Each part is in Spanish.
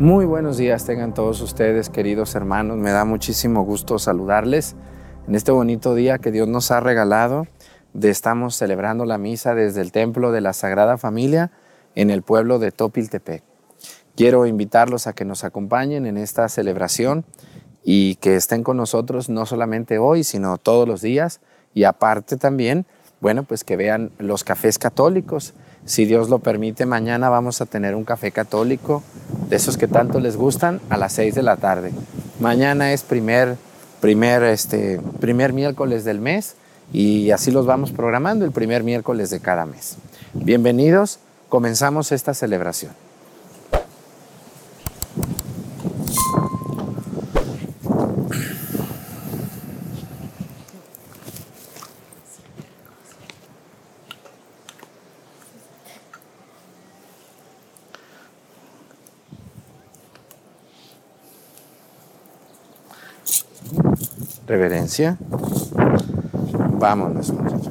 Muy buenos días tengan todos ustedes, queridos hermanos. Me da muchísimo gusto saludarles en este bonito día que Dios nos ha regalado. De estamos celebrando la misa desde el templo de la Sagrada Familia en el pueblo de Topiltepec. Quiero invitarlos a que nos acompañen en esta celebración y que estén con nosotros no solamente hoy, sino todos los días y aparte también, bueno, pues que vean los cafés católicos si Dios lo permite, mañana vamos a tener un café católico, de esos que tanto les gustan, a las 6 de la tarde. Mañana es primer, primer, este, primer miércoles del mes y así los vamos programando el primer miércoles de cada mes. Bienvenidos, comenzamos esta celebración. Reverencia. Vámonos, muchachos.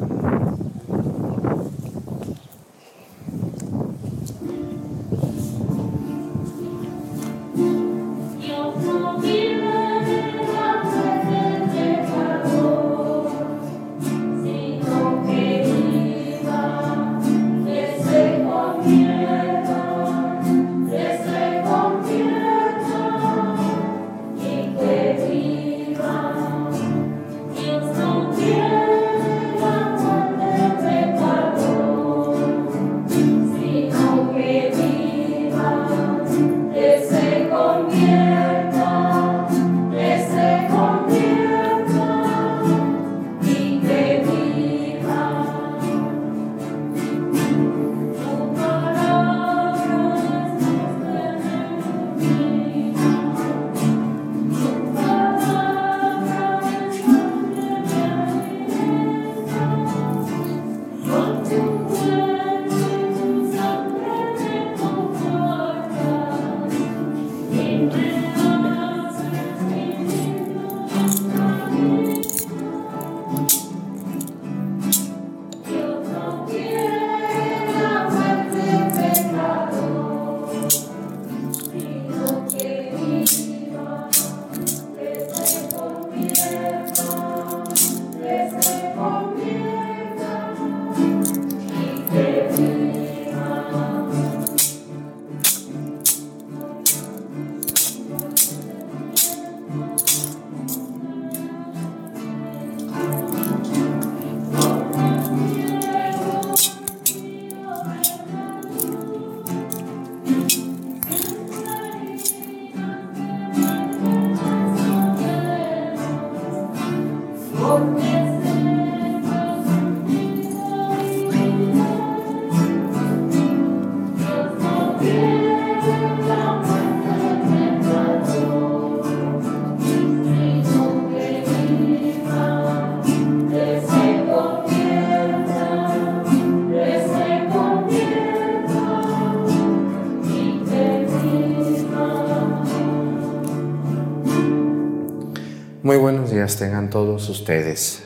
Tengan todos ustedes.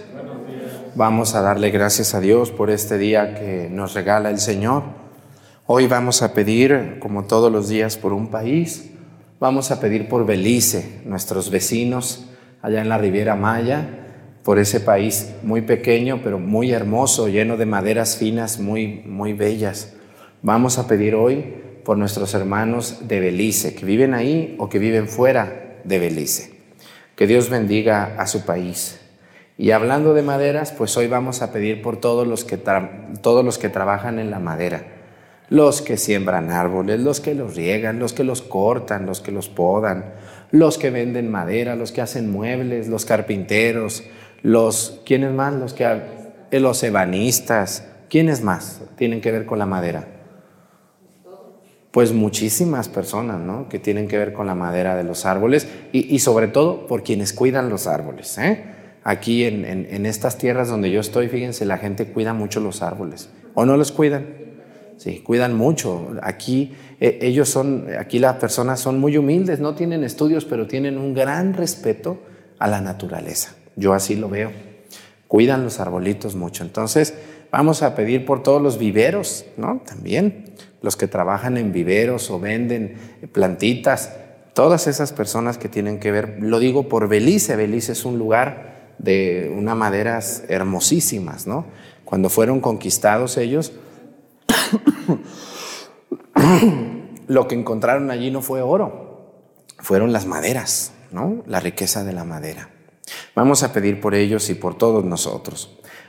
Vamos a darle gracias a Dios por este día que nos regala el Señor. Hoy vamos a pedir, como todos los días, por un país. Vamos a pedir por Belice, nuestros vecinos allá en la Riviera Maya, por ese país muy pequeño, pero muy hermoso, lleno de maderas finas, muy, muy bellas. Vamos a pedir hoy por nuestros hermanos de Belice, que viven ahí o que viven fuera de Belice. Que Dios bendiga a su país. Y hablando de maderas, pues hoy vamos a pedir por todos los que, todos los que trabajan en la madera. Los que siembran árboles, los que los riegan, los que los cortan, los que los podan, los que venden madera, los que hacen muebles, los carpinteros, los, ¿quiénes más? Los que, los ebanistas, ¿quiénes más tienen que ver con la madera? Pues muchísimas personas ¿no? que tienen que ver con la madera de los árboles y, sobre todo por quienes cuidan los árboles. ¿eh? Aquí en, en, estas tierras donde yo estoy, fíjense, la gente cuida mucho los árboles. ¿O no los cuidan? Sí, cuidan mucho. Aquí eh, ellos son, aquí las personas son muy humildes, no tienen estudios, pero tienen un gran respeto a la naturaleza. Yo así lo veo. Cuidan los arbolitos mucho. Entonces, vamos a pedir por todos los viveros, ¿no? También los que trabajan en viveros o venden plantitas, todas esas personas que tienen que ver, lo digo por Belice, Belice es un lugar de unas maderas hermosísimas, ¿no? Cuando fueron conquistados ellos, lo que encontraron allí no fue oro, fueron las maderas, ¿no? La riqueza de la madera. Vamos a pedir por ellos y por todos nosotros.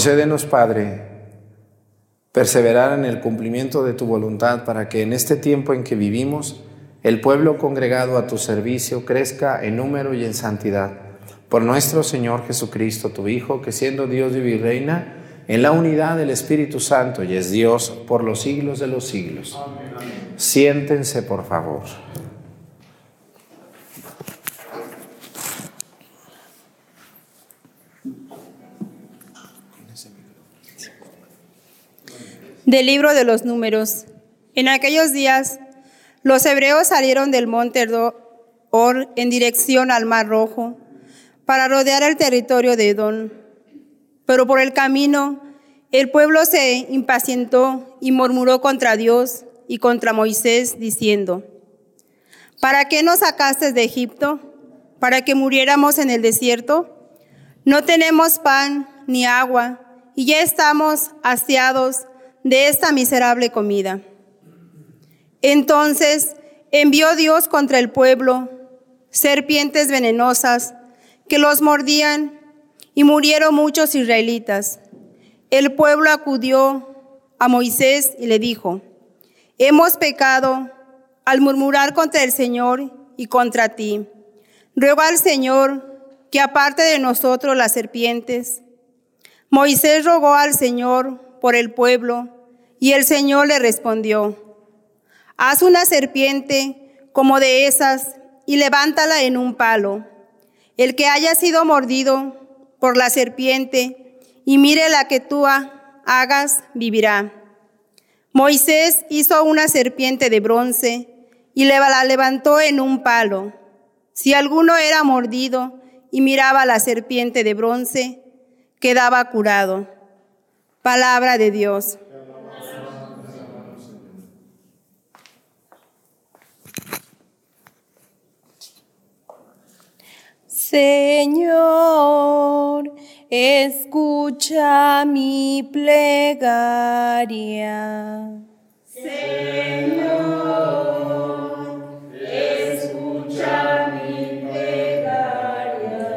Concédenos, Padre, perseverar en el cumplimiento de tu voluntad para que en este tiempo en que vivimos, el pueblo congregado a tu servicio crezca en número y en santidad. Por nuestro Señor Jesucristo, tu Hijo, que siendo Dios y reina en la unidad del Espíritu Santo y es Dios por los siglos de los siglos. Siéntense, por favor. Del libro de los números. En aquellos días, los hebreos salieron del monte Or en dirección al Mar Rojo para rodear el territorio de Edom. Pero por el camino, el pueblo se impacientó y murmuró contra Dios y contra Moisés, diciendo, ¿Para qué nos sacaste de Egipto? ¿Para que muriéramos en el desierto? No tenemos pan ni agua y ya estamos hastiados de esta miserable comida. Entonces envió Dios contra el pueblo serpientes venenosas que los mordían y murieron muchos israelitas. El pueblo acudió a Moisés y le dijo, hemos pecado al murmurar contra el Señor y contra ti. Ruego al Señor que aparte de nosotros las serpientes. Moisés rogó al Señor por el pueblo, y el Señor le respondió, haz una serpiente como de esas y levántala en un palo. El que haya sido mordido por la serpiente y mire la que tú hagas, vivirá. Moisés hizo una serpiente de bronce y la levantó en un palo. Si alguno era mordido y miraba la serpiente de bronce, quedaba curado. Palabra de Dios. Señor, escucha mi plegaria. Señor, escucha mi plegaria.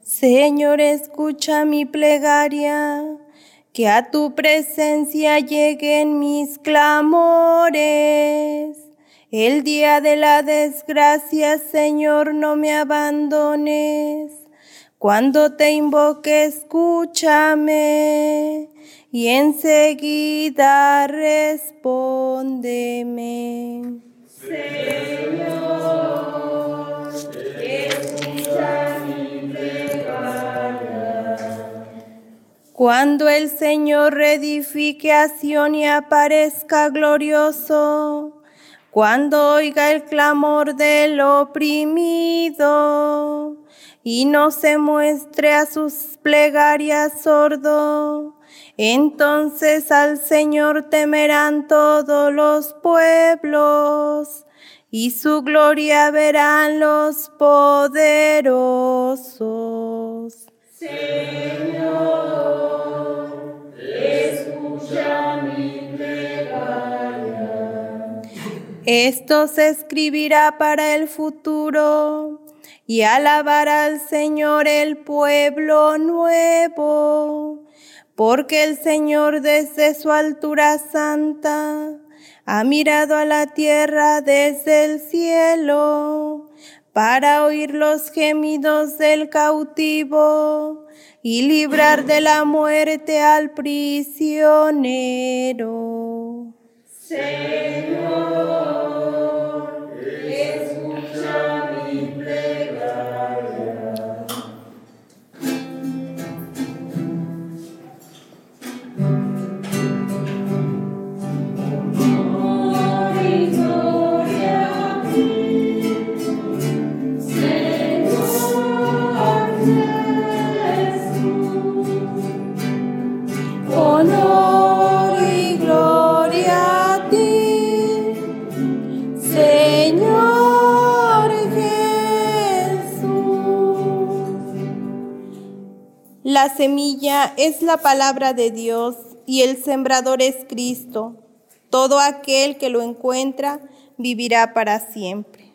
Señor, escucha mi plegaria que a tu presencia lleguen mis clamores. El día de la desgracia, Señor, no me abandones. Cuando te invoque, escúchame y enseguida respóndeme. Señor, escucha Cuando el Señor reedifique a y aparezca glorioso, cuando oiga el clamor del oprimido y no se muestre a sus plegarias sordo, entonces al Señor temerán todos los pueblos y su gloria verán los poderosos. Señor, escucha mi. Esto se escribirá para el futuro y alabará al Señor el pueblo nuevo, porque el Señor desde su altura santa ha mirado a la tierra desde el cielo para oír los gemidos del cautivo y librar de la muerte al prisionero. Señor, La semilla es la palabra de Dios y el sembrador es Cristo. Todo aquel que lo encuentra vivirá para siempre.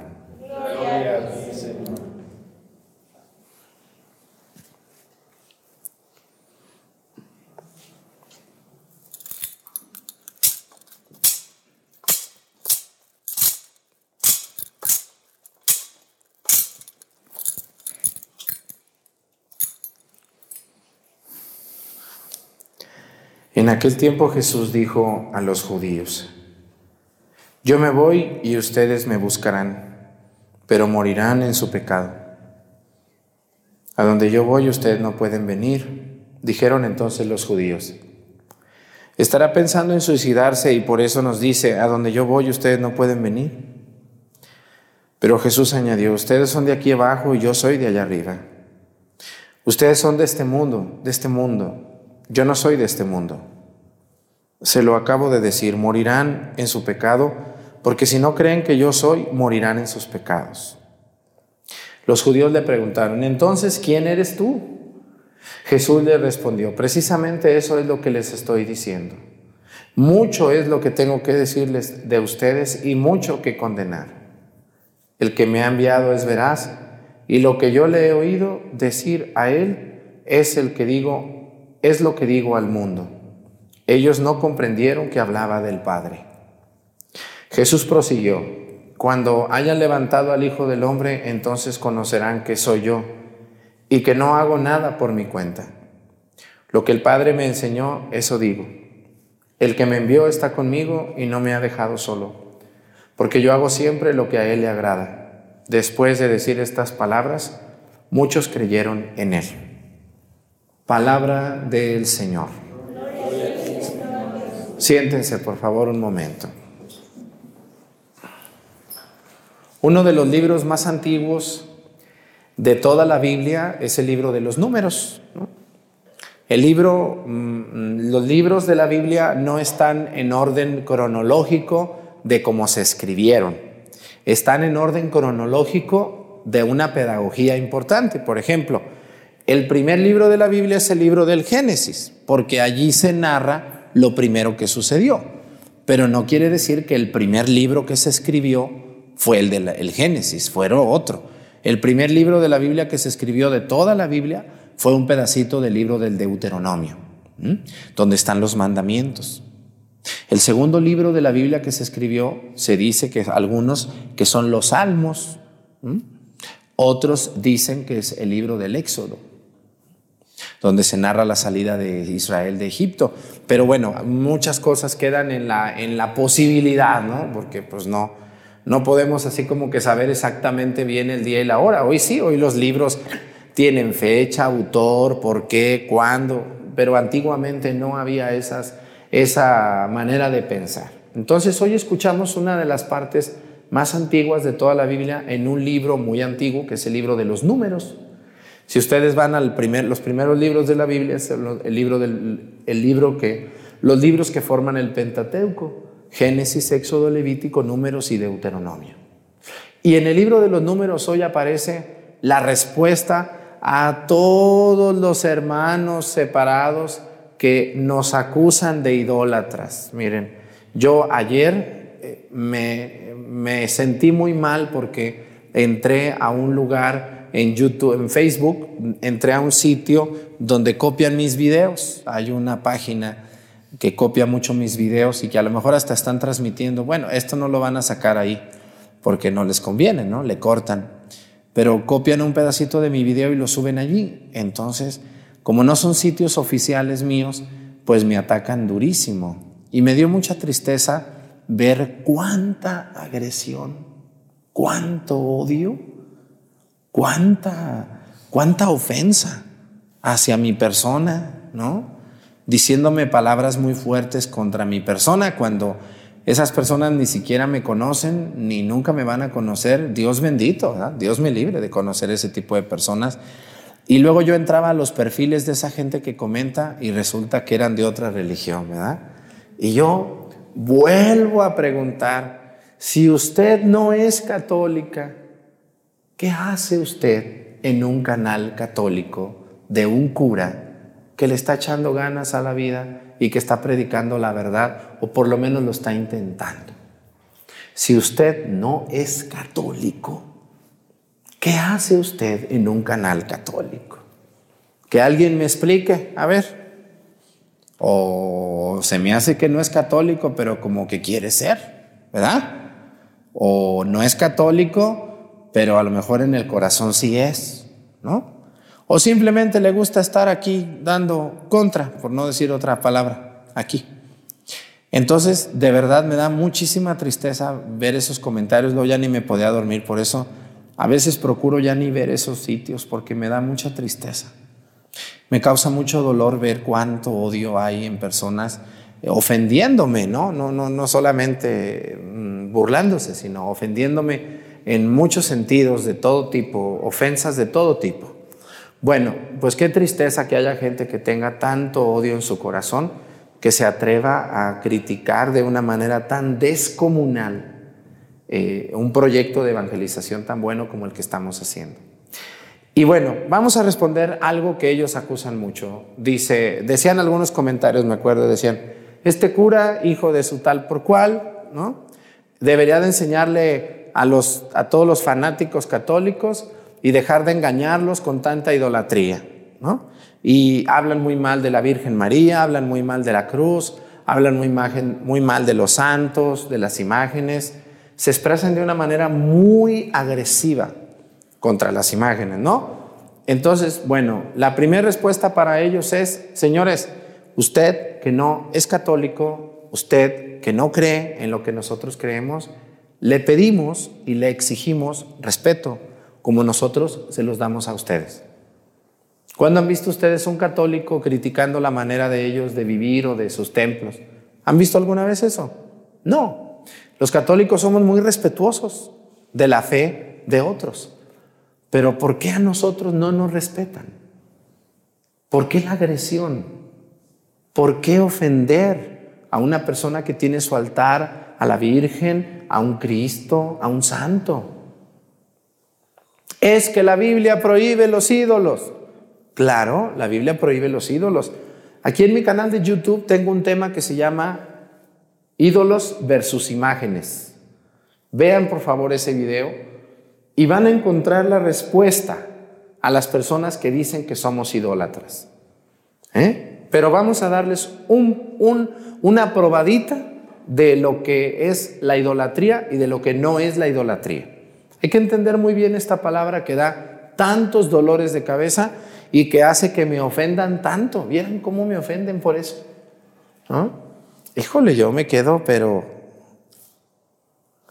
Aquel tiempo Jesús dijo a los judíos, Yo me voy y ustedes me buscarán, pero morirán en su pecado. A donde yo voy ustedes no pueden venir, dijeron entonces los judíos. Estará pensando en suicidarse y por eso nos dice, a donde yo voy ustedes no pueden venir. Pero Jesús añadió, ustedes son de aquí abajo y yo soy de allá arriba. Ustedes son de este mundo, de este mundo. Yo no soy de este mundo. Se lo acabo de decir, morirán en su pecado, porque si no creen que yo soy, morirán en sus pecados. Los judíos le preguntaron, entonces, ¿quién eres tú? Jesús le respondió, precisamente eso es lo que les estoy diciendo. Mucho es lo que tengo que decirles de ustedes y mucho que condenar. El que me ha enviado es veraz y lo que yo le he oído decir a él es el que digo es lo que digo al mundo. Ellos no comprendieron que hablaba del Padre. Jesús prosiguió, cuando hayan levantado al Hijo del Hombre, entonces conocerán que soy yo y que no hago nada por mi cuenta. Lo que el Padre me enseñó, eso digo. El que me envió está conmigo y no me ha dejado solo, porque yo hago siempre lo que a Él le agrada. Después de decir estas palabras, muchos creyeron en Él. Palabra del Señor. Siéntense, por favor, un momento. Uno de los libros más antiguos de toda la Biblia es el libro de los números. El libro, mm, los libros de la Biblia no están en orden cronológico de cómo se escribieron. Están en orden cronológico de una pedagogía importante. Por ejemplo, el primer libro de la Biblia es el libro del Génesis, porque allí se narra lo primero que sucedió. Pero no quiere decir que el primer libro que se escribió fue el del Génesis, fue otro. El primer libro de la Biblia que se escribió de toda la Biblia fue un pedacito del libro del Deuteronomio, donde están los mandamientos. El segundo libro de la Biblia que se escribió, se dice que algunos que son los salmos, otros dicen que es el libro del Éxodo, donde se narra la salida de Israel de Egipto. Pero bueno, muchas cosas quedan en la, en la posibilidad, ¿no? Porque pues no, no podemos así como que saber exactamente bien el día y la hora. Hoy sí, hoy los libros tienen fecha, autor, por qué, cuándo, pero antiguamente no había esas, esa manera de pensar. Entonces hoy escuchamos una de las partes más antiguas de toda la Biblia en un libro muy antiguo, que es el libro de los números. Si ustedes van a primer, los primeros libros de la Biblia, es el, libro del, el libro que, los libros que forman el Pentateuco, Génesis, Éxodo, Levítico, Números y Deuteronomio. Y en el libro de los números hoy aparece la respuesta a todos los hermanos separados que nos acusan de idólatras. Miren, yo ayer eh, me, me sentí muy mal porque entré a un lugar en YouTube, en Facebook, entré a un sitio donde copian mis videos. Hay una página que copia mucho mis videos y que a lo mejor hasta están transmitiendo, bueno, esto no lo van a sacar ahí porque no les conviene, ¿no? Le cortan pero copian un pedacito de mi video y lo suben allí. Entonces, como no son sitios oficiales míos, pues me atacan durísimo. Y me dio mucha tristeza ver cuánta agresión, cuánto odio, cuánta, cuánta ofensa hacia mi persona, ¿no? Diciéndome palabras muy fuertes contra mi persona cuando esas personas ni siquiera me conocen, ni nunca me van a conocer. Dios bendito, Dios me libre de conocer ese tipo de personas. Y luego yo entraba a los perfiles de esa gente que comenta y resulta que eran de otra religión, ¿verdad? Y yo vuelvo a preguntar, si usted no es católica, ¿qué hace usted en un canal católico de un cura que le está echando ganas a la vida y que está predicando la verdad, o por lo menos lo está intentando. Si usted no es católico, ¿qué hace usted en un canal católico? Que alguien me explique, a ver. O se me hace que no es católico, pero como que quiere ser, ¿verdad? O no es católico, pero a lo mejor en el corazón sí es, ¿no? O simplemente le gusta estar aquí dando contra, por no decir otra palabra, aquí. Entonces, de verdad me da muchísima tristeza ver esos comentarios, luego ya ni me podía dormir, por eso a veces procuro ya ni ver esos sitios porque me da mucha tristeza. Me causa mucho dolor ver cuánto odio hay en personas ofendiéndome, ¿no? No, no, no solamente mm, burlándose, sino ofendiéndome en muchos sentidos de todo tipo, ofensas de todo tipo. Bueno, pues qué tristeza que haya gente que tenga tanto odio en su corazón que se atreva a criticar de una manera tan descomunal eh, un proyecto de evangelización tan bueno como el que estamos haciendo. Y bueno, vamos a responder algo que ellos acusan mucho. Dice, decían algunos comentarios, me acuerdo, decían, este cura, hijo de su tal por cual, ¿no? Debería de enseñarle a, todos los fanáticos católicos y dejar de engañarlos con tanta idolatría, ¿no? Y hablan muy mal de la Virgen María, hablan muy mal de la cruz, hablan muy, muy mal de los santos, de las imágenes, se expresan de una manera muy agresiva contra las imágenes, ¿no? Entonces, bueno, la primera respuesta para ellos es, señores, usted que no es católico, usted que no cree en lo que nosotros creemos, le pedimos y le exigimos respeto como nosotros se los damos a ustedes. ¿Cuándo han visto ustedes un católico criticando la manera de ellos de vivir o de sus templos? ¿Han visto alguna vez eso? No. Los católicos somos muy respetuosos de la fe de otros. Pero ¿por qué a nosotros no nos respetan? ¿Por qué la agresión? ¿Por qué ofender a una persona que tiene su altar, a la Virgen, a un Cristo, a un santo? Es que la Biblia prohíbe los ídolos. Claro, la Biblia prohíbe los ídolos. Aquí en mi canal de YouTube tengo un tema que se llama ídolos versus imágenes. Vean por favor ese video y van a encontrar la respuesta a las personas que dicen que somos idólatras. ¿Eh? Pero vamos a darles una probadita de lo que es la idolatría y de lo que no es la idolatría. Hay que entender muy bien esta palabra que da tantos dolores de cabeza y que hace que me ofendan tanto. ¿Vieron cómo me ofenden por eso? Híjole, yo me quedo, pero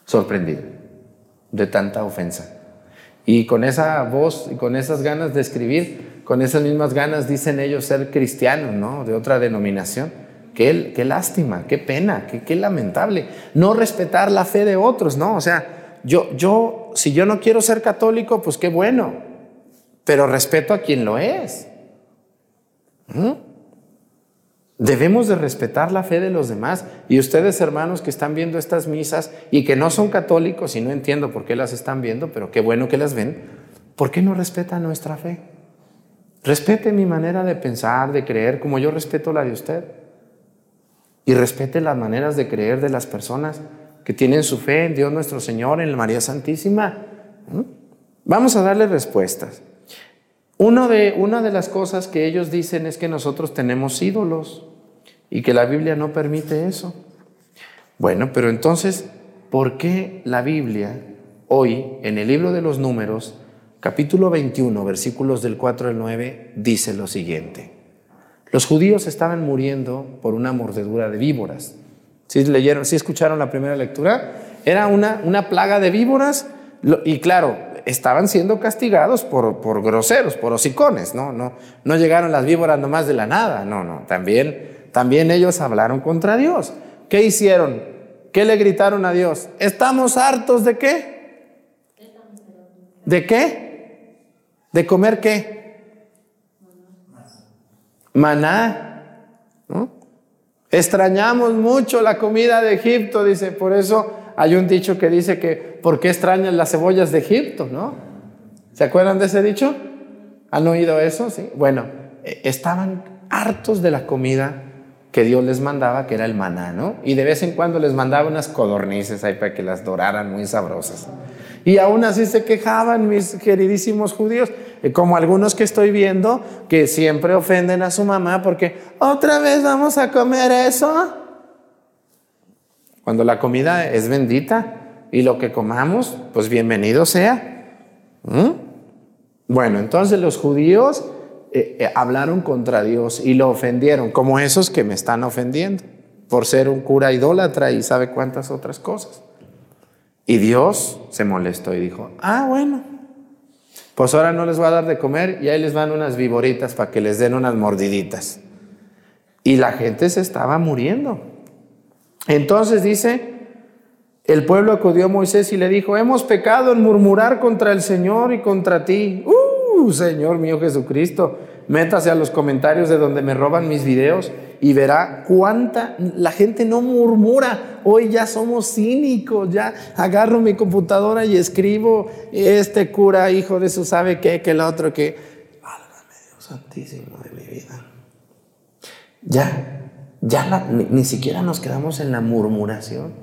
sorprendido de tanta ofensa. Y con esa voz y con esas ganas de escribir, con esas mismas ganas dicen ellos ser cristianos, ¿no? De otra denominación. Qué, lástima, qué pena, qué, qué, lamentable. No respetar la fe de otros, ¿no? O sea, yo, yo, si yo no quiero ser católico, pues qué bueno, pero respeto a quien lo es. ¿Mm? Debemos de respetar la fe de los demás. Y ustedes, hermanos, que están viendo estas misas y que no son católicos, y no entiendo por qué las están viendo, pero qué bueno que las ven, ¿por qué no respetan nuestra fe? Respete mi manera de pensar, de creer, como yo respeto la de usted. Y respete las maneras de creer de las personas que tienen su fe en Dios nuestro Señor, en la María Santísima. Vamos a darle respuestas. Uno de, una de las cosas que ellos dicen es que nosotros tenemos ídolos y que la Biblia no permite eso. Bueno, pero entonces, ¿por qué la Biblia hoy, en el libro de los números, capítulo 21, versículos del 4 al 9, dice lo siguiente? Los judíos estaban muriendo por una mordedura de víboras. ¿Sí leyeron, sí escucharon la primera lectura? Era una, una plaga de víboras y claro, estaban siendo castigados por, por groseros, por hocicones, ¿no? ¿no? No llegaron las víboras nomás de la nada, no, no, también también ellos hablaron contra Dios. ¿Qué hicieron? ¿Qué le gritaron a Dios? ¿Estamos hartos de qué? ¿De qué? ¿De comer qué? Maná. Extrañamos mucho la comida de Egipto, dice. Por eso hay un dicho que dice que, ¿por qué extrañan las cebollas de Egipto? ¿No? ¿Se acuerdan de ese dicho? ¿Han oído eso? Sí. Bueno, e, estaban hartos de la comida que Dios les mandaba, que era el maná, ¿no? Y de vez en cuando les mandaba unas codornices ahí para que las doraran muy sabrosas. Y aún así se quejaban mis queridísimos judíos, como algunos que estoy viendo, que siempre ofenden a su mamá porque otra vez vamos a comer eso. Cuando la comida es bendita y lo que comamos, pues bienvenido sea. ¿Mm? Bueno, entonces los judíos eh, eh, hablaron contra Dios y lo ofendieron, como esos que me están ofendiendo, por ser un cura idólatra y sabe cuántas otras cosas. Y Dios se molestó y dijo, ah, bueno, pues ahora no les voy a dar de comer y ahí les van unas viboritas para que les den unas mordiditas. Y la gente se estaba muriendo. Entonces dice, el pueblo acudió a Moisés y le dijo, hemos pecado en murmurar contra el Señor y contra ti. ¡Uh! Señor mío Jesucristo, métase a los comentarios de donde me roban mis videos y verá cuánta la gente no murmura. Hoy ya somos cínicos, ya agarro mi computadora y escribo este cura, hijo de su sabe qué, que el otro que válgame Dios santísimo de mi vida. Ya, ya ni, ni siquiera nos quedamos en la murmuración.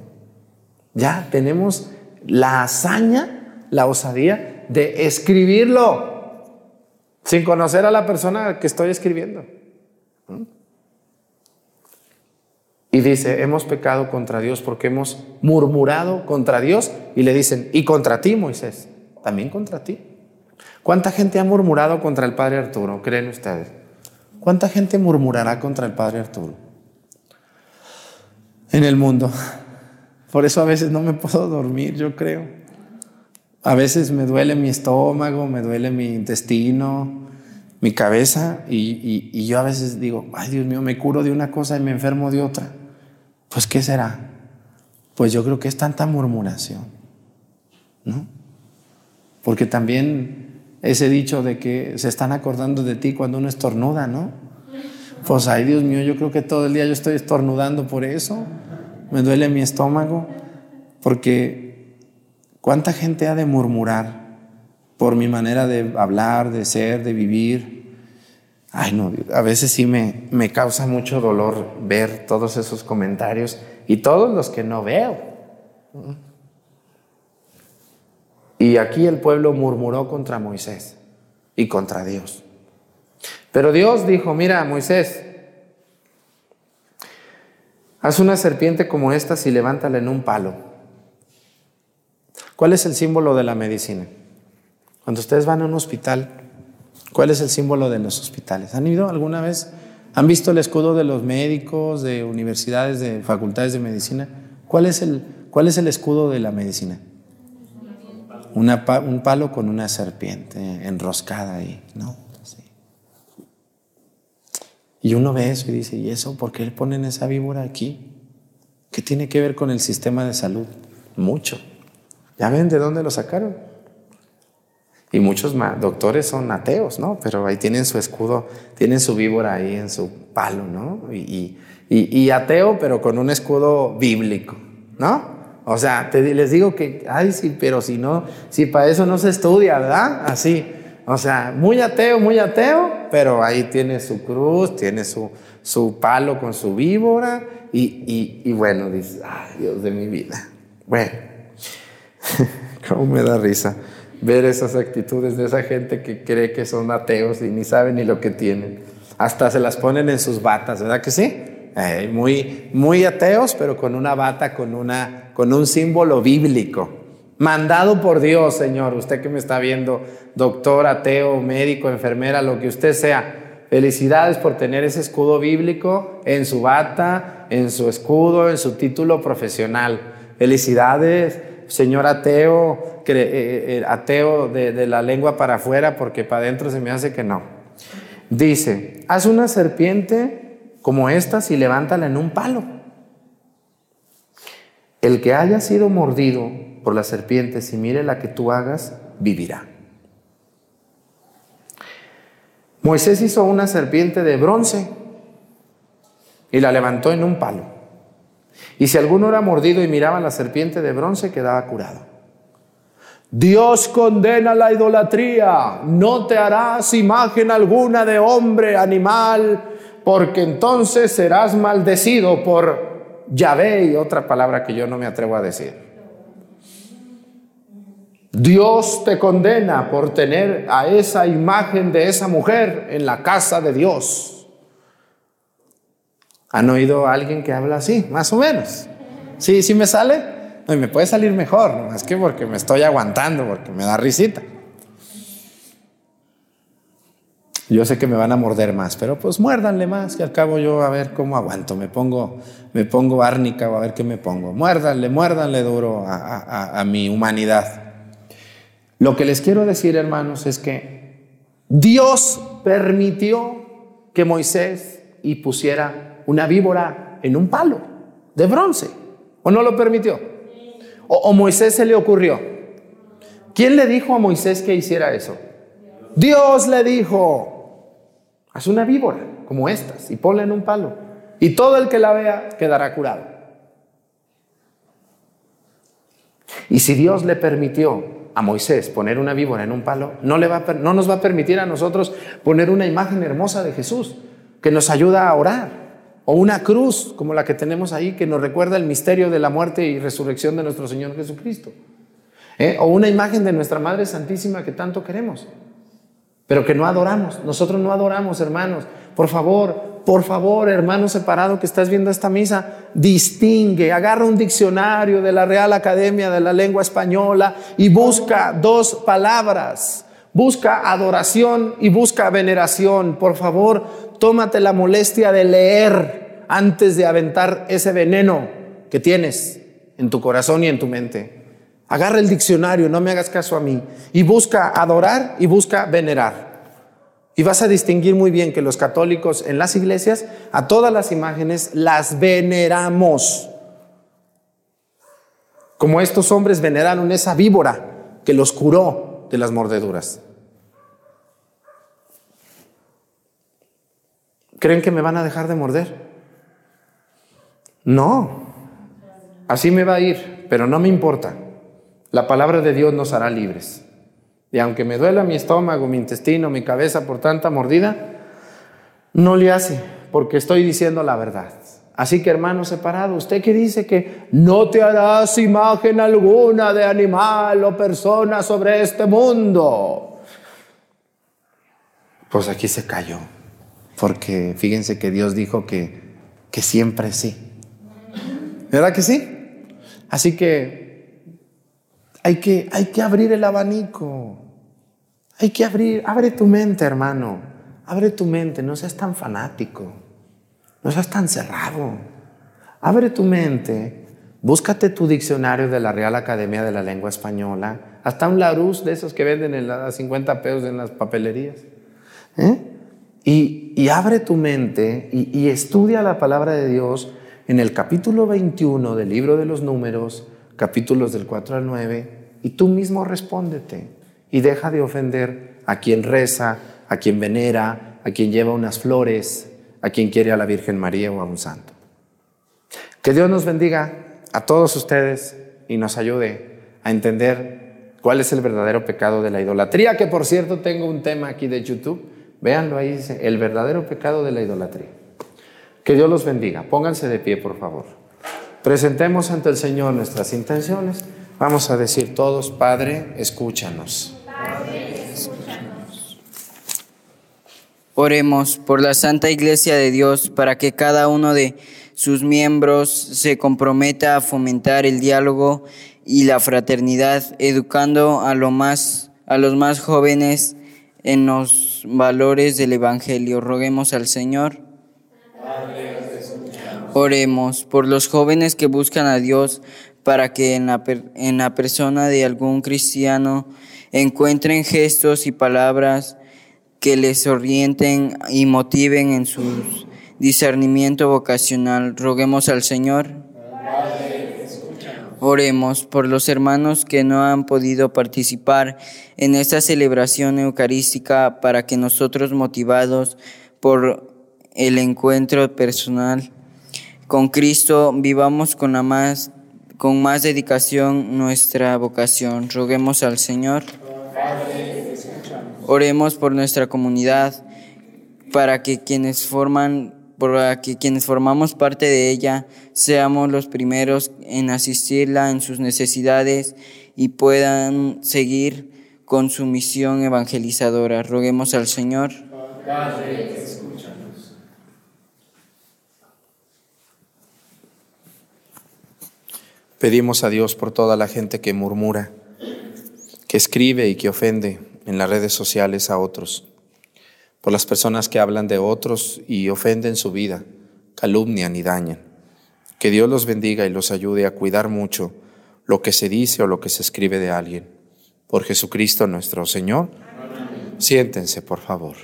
Ya tenemos la hazaña, la osadía de escribirlo sin conocer a la persona que estoy escribiendo. Y dice, hemos pecado contra Dios porque hemos murmurado contra Dios. Y le dicen, y contra ti, Moisés, también contra ti. ¿Cuánta gente ha murmurado contra el Padre Arturo? ¿Creen ustedes? ¿Cuánta gente murmurará contra el Padre Arturo? En el mundo. Por eso a veces no me puedo dormir, yo creo. A veces me duele mi estómago, me duele mi intestino, mi cabeza y, yo a veces digo, ay Dios mío, me curo de una cosa y me enfermo de otra. Pues ¿qué será? Pues yo creo que es tanta murmuración, ¿no? Porque también ese dicho de que se están acordando de ti cuando uno estornuda, ¿no? Pues ay, Dios mío, yo creo que todo el día yo estoy estornudando por eso. Me duele mi estómago, porque ¿cuánta gente ha de murmurar por mi manera de hablar, de ser, de vivir? Ay, no, a veces sí me, me causa mucho dolor ver todos esos comentarios y todos los que no veo. Y aquí el pueblo murmuró contra Moisés y contra Dios. Pero Dios dijo, mira, Moisés, haz una serpiente como esta y levántala en un palo. ¿Cuál es el símbolo de la medicina? Cuando ustedes van a un hospital, ¿cuál es el símbolo de los hospitales? ¿Han ido alguna vez? ¿Han visto el escudo de los médicos, de universidades, de facultades de medicina? ¿Cuál es el, cuál es el escudo de la medicina? un palo con una serpiente enroscada ahí, ¿no? Y uno ve eso y dice, ¿y eso por qué ponen esa víbora aquí? ¿Qué tiene que ver con el sistema de salud? Mucho. ¿Ya ven de dónde lo sacaron? Y muchos doctores son ateos, ¿no? Pero ahí tienen su escudo, tienen su víbora ahí en su palo, ¿no? Y, y ateo, pero con un escudo bíblico, ¿no? O sea, te, les digo que, ay, sí, pero si no, si para eso no se estudia, ¿verdad? Así. O sea, muy ateo, muy ateo, pero ahí tiene su cruz, tiene su, su palo con su víbora y, y, bueno, dice, ay, Dios de mi vida. Bueno, cómo me da risa ver esas actitudes de esa gente que cree que son ateos y ni saben ni lo que tienen. Hasta se las ponen en sus batas, ¿verdad que sí? Eh, muy, muy ateos, pero con una bata, con, una, con un símbolo bíblico. Mandado por Dios, Señor, usted que me está viendo, doctor, ateo, médico, enfermera, lo que usted sea. Felicidades por tener ese escudo bíblico en su bata, en su escudo, en su título profesional. Felicidades, señor ateo, eh, eh, ateo de, de la lengua para afuera, porque para adentro se me hace que no. Dice, haz una serpiente como estas y levántala en un palo. El que haya sido mordido por las serpientes y mire la que tú hagas, vivirá. Moisés hizo una serpiente de bronce y la levantó en un palo. Y si alguno era mordido y miraba la serpiente de bronce, quedaba curado. Dios condena la idolatría. No te harás imagen alguna de hombre, animal, porque entonces serás maldecido por Yahvé y otra palabra que yo no me atrevo a decir. Dios te condena por tener a esa imagen de esa mujer en la casa de Dios. ¿Han oído a alguien que habla así? Más o menos. Sí, sí me sale. No, y me puede salir mejor, no es que porque me estoy aguantando, porque me da risita. Yo sé que me van a morder más, pero pues muérdanle más, que al cabo yo a ver cómo aguanto, me pongo, me pongo árnica o a ver qué me pongo. Muérdanle, muérdanle duro a, a mi humanidad. Lo que les quiero decir, hermanos, es que Dios permitió que Moisés y pusiera una víbora en un palo de bronce. ¿O no lo permitió? ¿O, Moisés se le ocurrió? ¿Quién le dijo a Moisés que hiciera eso? Dios le dijo, Haz una víbora como estas y ponla en un palo. Y todo el que la vea quedará curado. Y si Dios le permitió a Moisés poner una víbora en un palo, no, le va no nos va a permitir a nosotros poner una imagen hermosa de Jesús que nos ayuda a orar. O una cruz como la que tenemos ahí que nos recuerda el misterio de la muerte y resurrección de nuestro Señor Jesucristo. ¿Eh? O una imagen de nuestra Madre Santísima que tanto queremos pero que no adoramos. Nosotros no adoramos, hermanos. Por favor, por favor, hermano separado que estás viendo esta misa, distingue, agarra un diccionario de la Real Academia de la Lengua Española y busca dos palabras. Busca adoración y busca veneración. Por favor, tómate la molestia de leer antes de aventar ese veneno que tienes en tu corazón y en tu mente. Agarra el diccionario, no me hagas caso a mí. Y busca adorar y busca venerar. Y vas a distinguir muy bien que los católicos en las iglesias a todas las imágenes las veneramos. Como estos hombres veneraron esa víbora que los curó de las mordeduras. ¿Creen que me van a dejar de morder? No, así me va a ir, pero no me importa. La palabra de Dios nos hará libres. Y aunque me duela mi estómago, mi intestino, mi cabeza por tanta mordida, no le hace, porque estoy diciendo la verdad. Así que hermano separado, usted que dice que no te harás imagen alguna de animal o persona sobre este mundo, pues aquí se cayó, porque fíjense que Dios dijo que, que siempre sí. ¿Verdad que sí? Así que hay que, hay que abrir el abanico. Hay que abrir, abre tu mente, hermano. Abre tu mente, no seas tan fanático. No seas tan cerrado. Abre tu mente. Búscate tu diccionario de la Real Academia de la Lengua Española. Hasta un Larousse de esos que venden en las 50 pesos en las papelerías. ¿Eh? Y, abre tu mente y, y estudia la palabra de Dios en el capítulo 21 del libro de los números, capítulos del 4 al 9, y tú mismo respóndete y deja de ofender a quien reza, a quien venera, a quien lleva unas flores, a quien quiere a la Virgen María o a un santo. Que Dios nos bendiga a todos ustedes y nos ayude a entender cuál es el verdadero pecado de la idolatría, que por cierto tengo un tema aquí de YouTube, véanlo ahí, dice, el verdadero pecado de la idolatría. Que Dios los bendiga. Pónganse de pie, por favor. Presentemos ante el Señor nuestras intenciones. Vamos a decir todos, Padre, escúchanos. Oremos por la Santa Iglesia de Dios para que cada uno de sus miembros se comprometa a fomentar el diálogo y la fraternidad, educando a, lo más, a los más jóvenes en los valores del Evangelio. Roguemos al Señor. Oremos por los jóvenes que buscan a Dios para que en la, en la persona de algún cristiano encuentren gestos y palabras que les orienten y motiven en su discernimiento vocacional. Roguemos al Señor. Oremos por los hermanos que no han podido participar en esta celebración eucarística para que nosotros motivados por el encuentro personal con Cristo vivamos con, la más, con más dedicación nuestra vocación. Roguemos al Señor. Oremos por nuestra comunidad, para que quienes forman para que quienes formamos parte de ella seamos los primeros en asistirla en sus necesidades y puedan seguir con su misión evangelizadora. Roguemos al Señor. Pedimos a Dios por toda la gente que murmura, que escribe y que ofende en las redes sociales a otros, por las personas que hablan de otros y ofenden su vida, calumnian y dañan. Que Dios los bendiga y los ayude a cuidar mucho lo que se dice o lo que se escribe de alguien. Por Jesucristo nuestro Señor. Siéntense, por favor.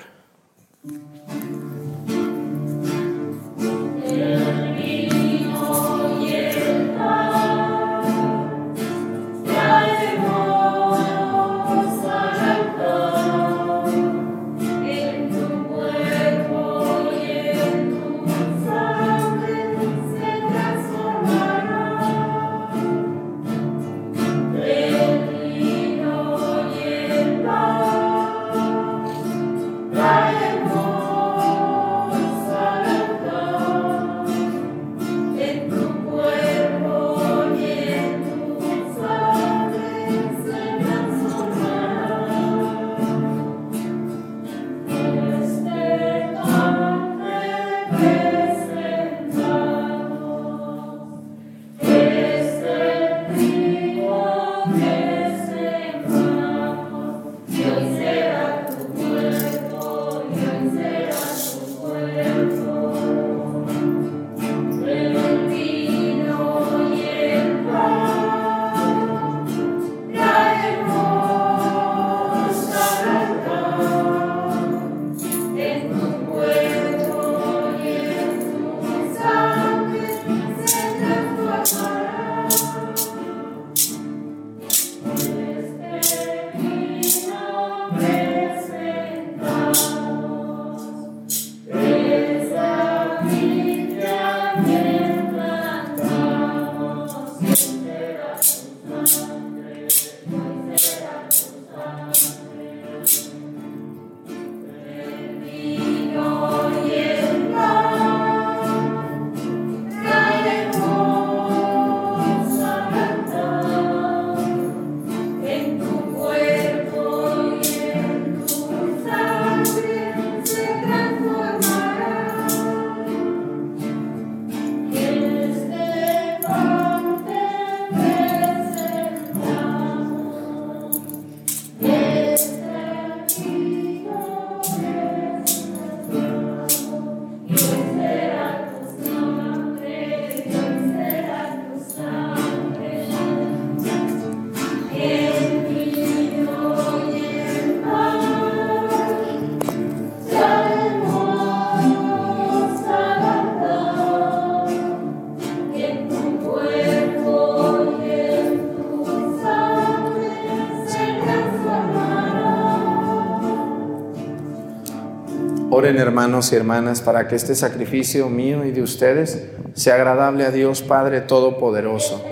Hermanos y hermanas para que este sacrificio mío y de ustedes sea agradable a Dios Padre Todopoderoso.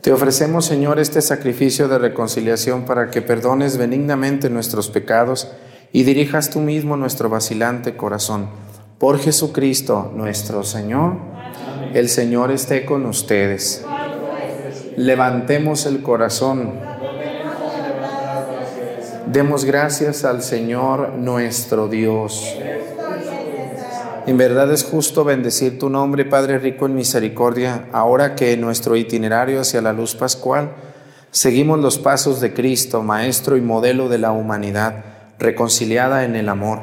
Te ofrecemos, Señor, este sacrificio de reconciliación para que perdones benignamente nuestros pecados y dirijas tú mismo nuestro vacilante corazón. Por Jesucristo nuestro Señor, el Señor esté con ustedes. Levantemos el corazón. Demos gracias al Señor nuestro Dios. En verdad es justo bendecir tu nombre, Padre rico en misericordia, ahora que en nuestro itinerario hacia la luz pascual seguimos los pasos de Cristo, Maestro y modelo de la humanidad, reconciliada en el amor.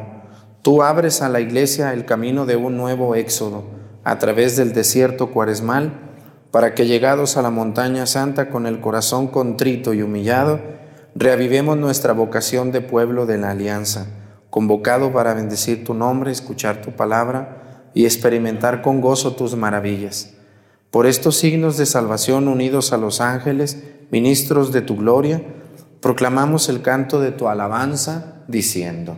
Tú abres a la iglesia el camino de un nuevo éxodo a través del desierto cuaresmal, para que llegados a la montaña santa con el corazón contrito y humillado, reavivemos nuestra vocación de pueblo de la alianza convocado para bendecir tu nombre, escuchar tu palabra y experimentar con gozo tus maravillas. Por estos signos de salvación unidos a los ángeles, ministros de tu gloria, proclamamos el canto de tu alabanza, diciendo,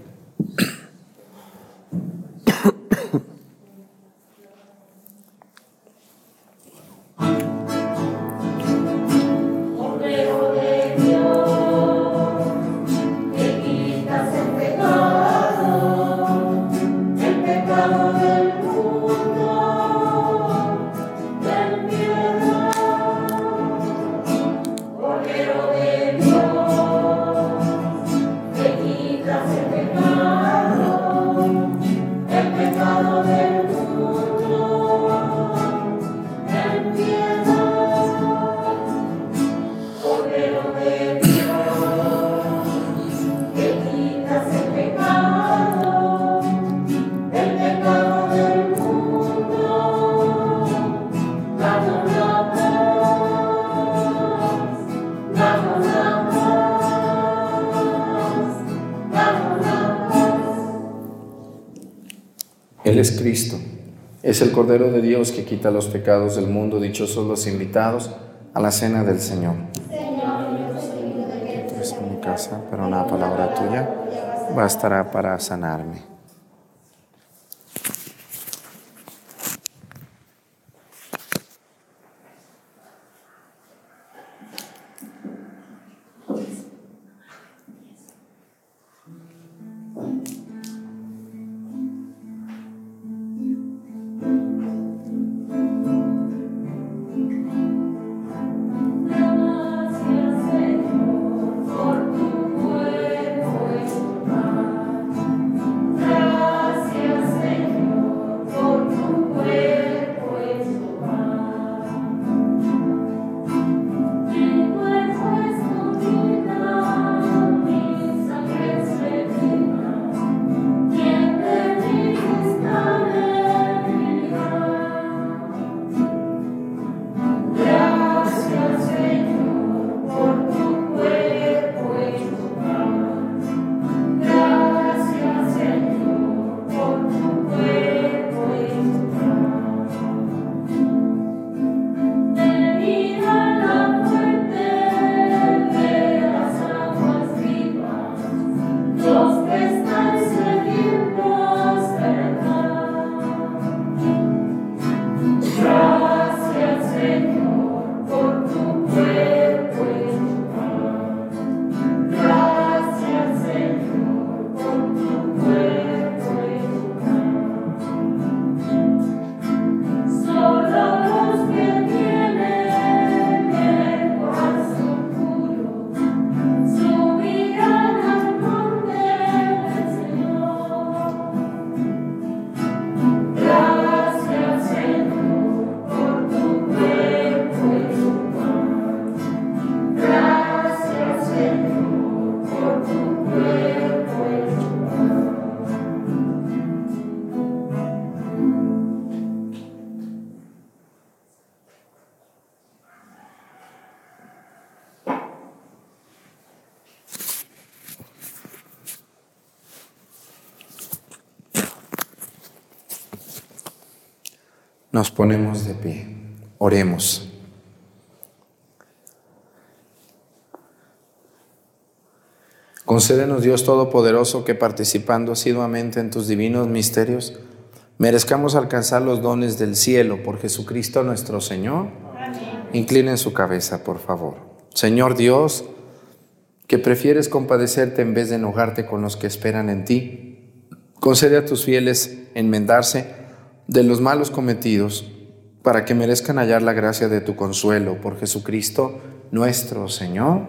Cordero de Dios que quita los pecados del mundo. Dichosos los invitados a la cena del Señor. Tú en mi casa, pero una palabra tuya bastará para sanarme. Nos ponemos de pie. Oremos. Concédenos Dios Todopoderoso que participando asiduamente en tus divinos misterios, merezcamos alcanzar los dones del cielo por Jesucristo nuestro Señor. Inclinen su cabeza, por favor. Señor Dios, que prefieres compadecerte en vez de enojarte con los que esperan en ti, concede a tus fieles enmendarse de los malos cometidos para que merezcan hallar la gracia de tu consuelo por Jesucristo nuestro Señor.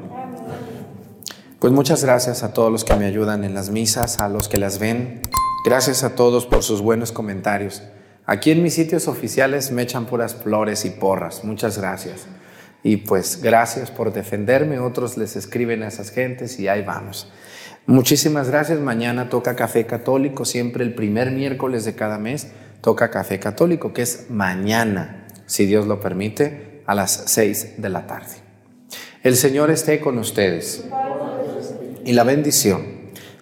Pues muchas gracias a todos los que me ayudan en las misas, a los que las ven. Gracias a todos por sus buenos comentarios. Aquí en mis sitios oficiales me echan puras flores y porras. Muchas gracias. Y pues gracias por defenderme. Otros les escriben a esas gentes y ahí vamos. Muchísimas gracias. Mañana toca Café Católico, siempre el primer miércoles de cada mes toca Café Católico, que es mañana, si Dios lo permite, a las seis de la tarde. El Señor esté con ustedes. Y la bendición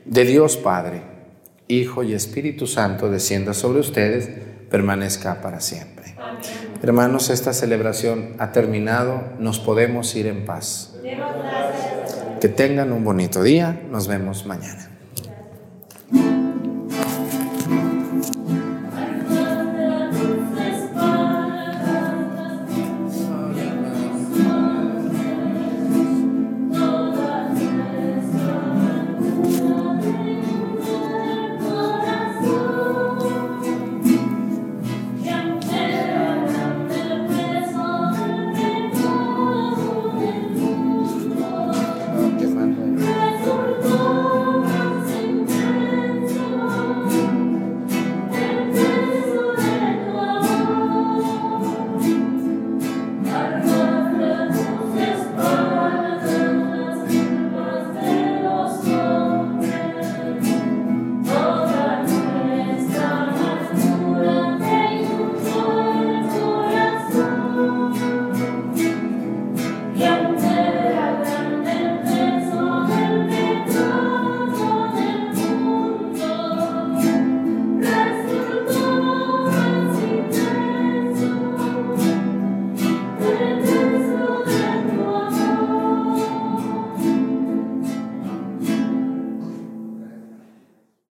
de Dios Padre, Hijo y Espíritu Santo descienda sobre ustedes, permanezca para siempre. Hermanos, esta celebración ha terminado, nos podemos ir en paz. Que tengan un bonito día, nos vemos mañana.